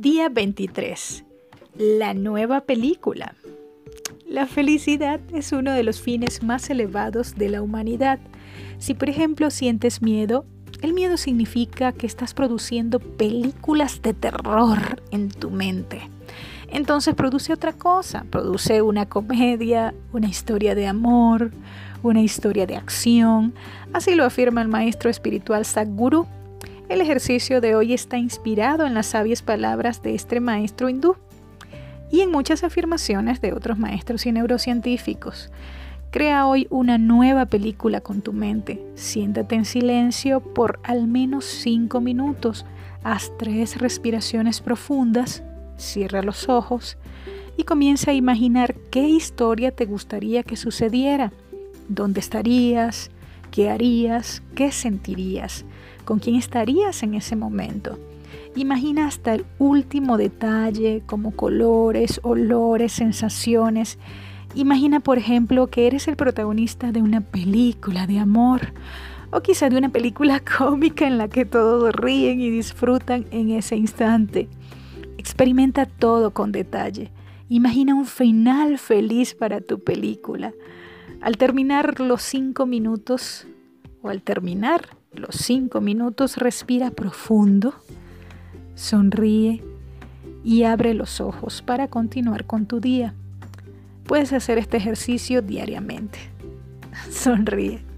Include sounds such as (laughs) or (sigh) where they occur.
Día 23. La nueva película. La felicidad es uno de los fines más elevados de la humanidad. Si por ejemplo sientes miedo, el miedo significa que estás produciendo películas de terror en tu mente. Entonces produce otra cosa, produce una comedia, una historia de amor, una historia de acción. Así lo afirma el maestro espiritual Sadhguru el ejercicio de hoy está inspirado en las sabias palabras de este maestro hindú y en muchas afirmaciones de otros maestros y neurocientíficos. Crea hoy una nueva película con tu mente. Siéntate en silencio por al menos 5 minutos. Haz tres respiraciones profundas. Cierra los ojos y comienza a imaginar qué historia te gustaría que sucediera. ¿Dónde estarías? ¿Qué harías? ¿Qué sentirías? con quién estarías en ese momento. Imagina hasta el último detalle, como colores, olores, sensaciones. Imagina, por ejemplo, que eres el protagonista de una película de amor o quizá de una película (laughs) cómica en la que todos ríen y disfrutan en ese instante. Experimenta todo con detalle. Imagina un final feliz para tu película. Al terminar los cinco minutos o al terminar los cinco minutos respira profundo, sonríe y abre los ojos para continuar con tu día. Puedes hacer este ejercicio diariamente. (laughs) Sonríe.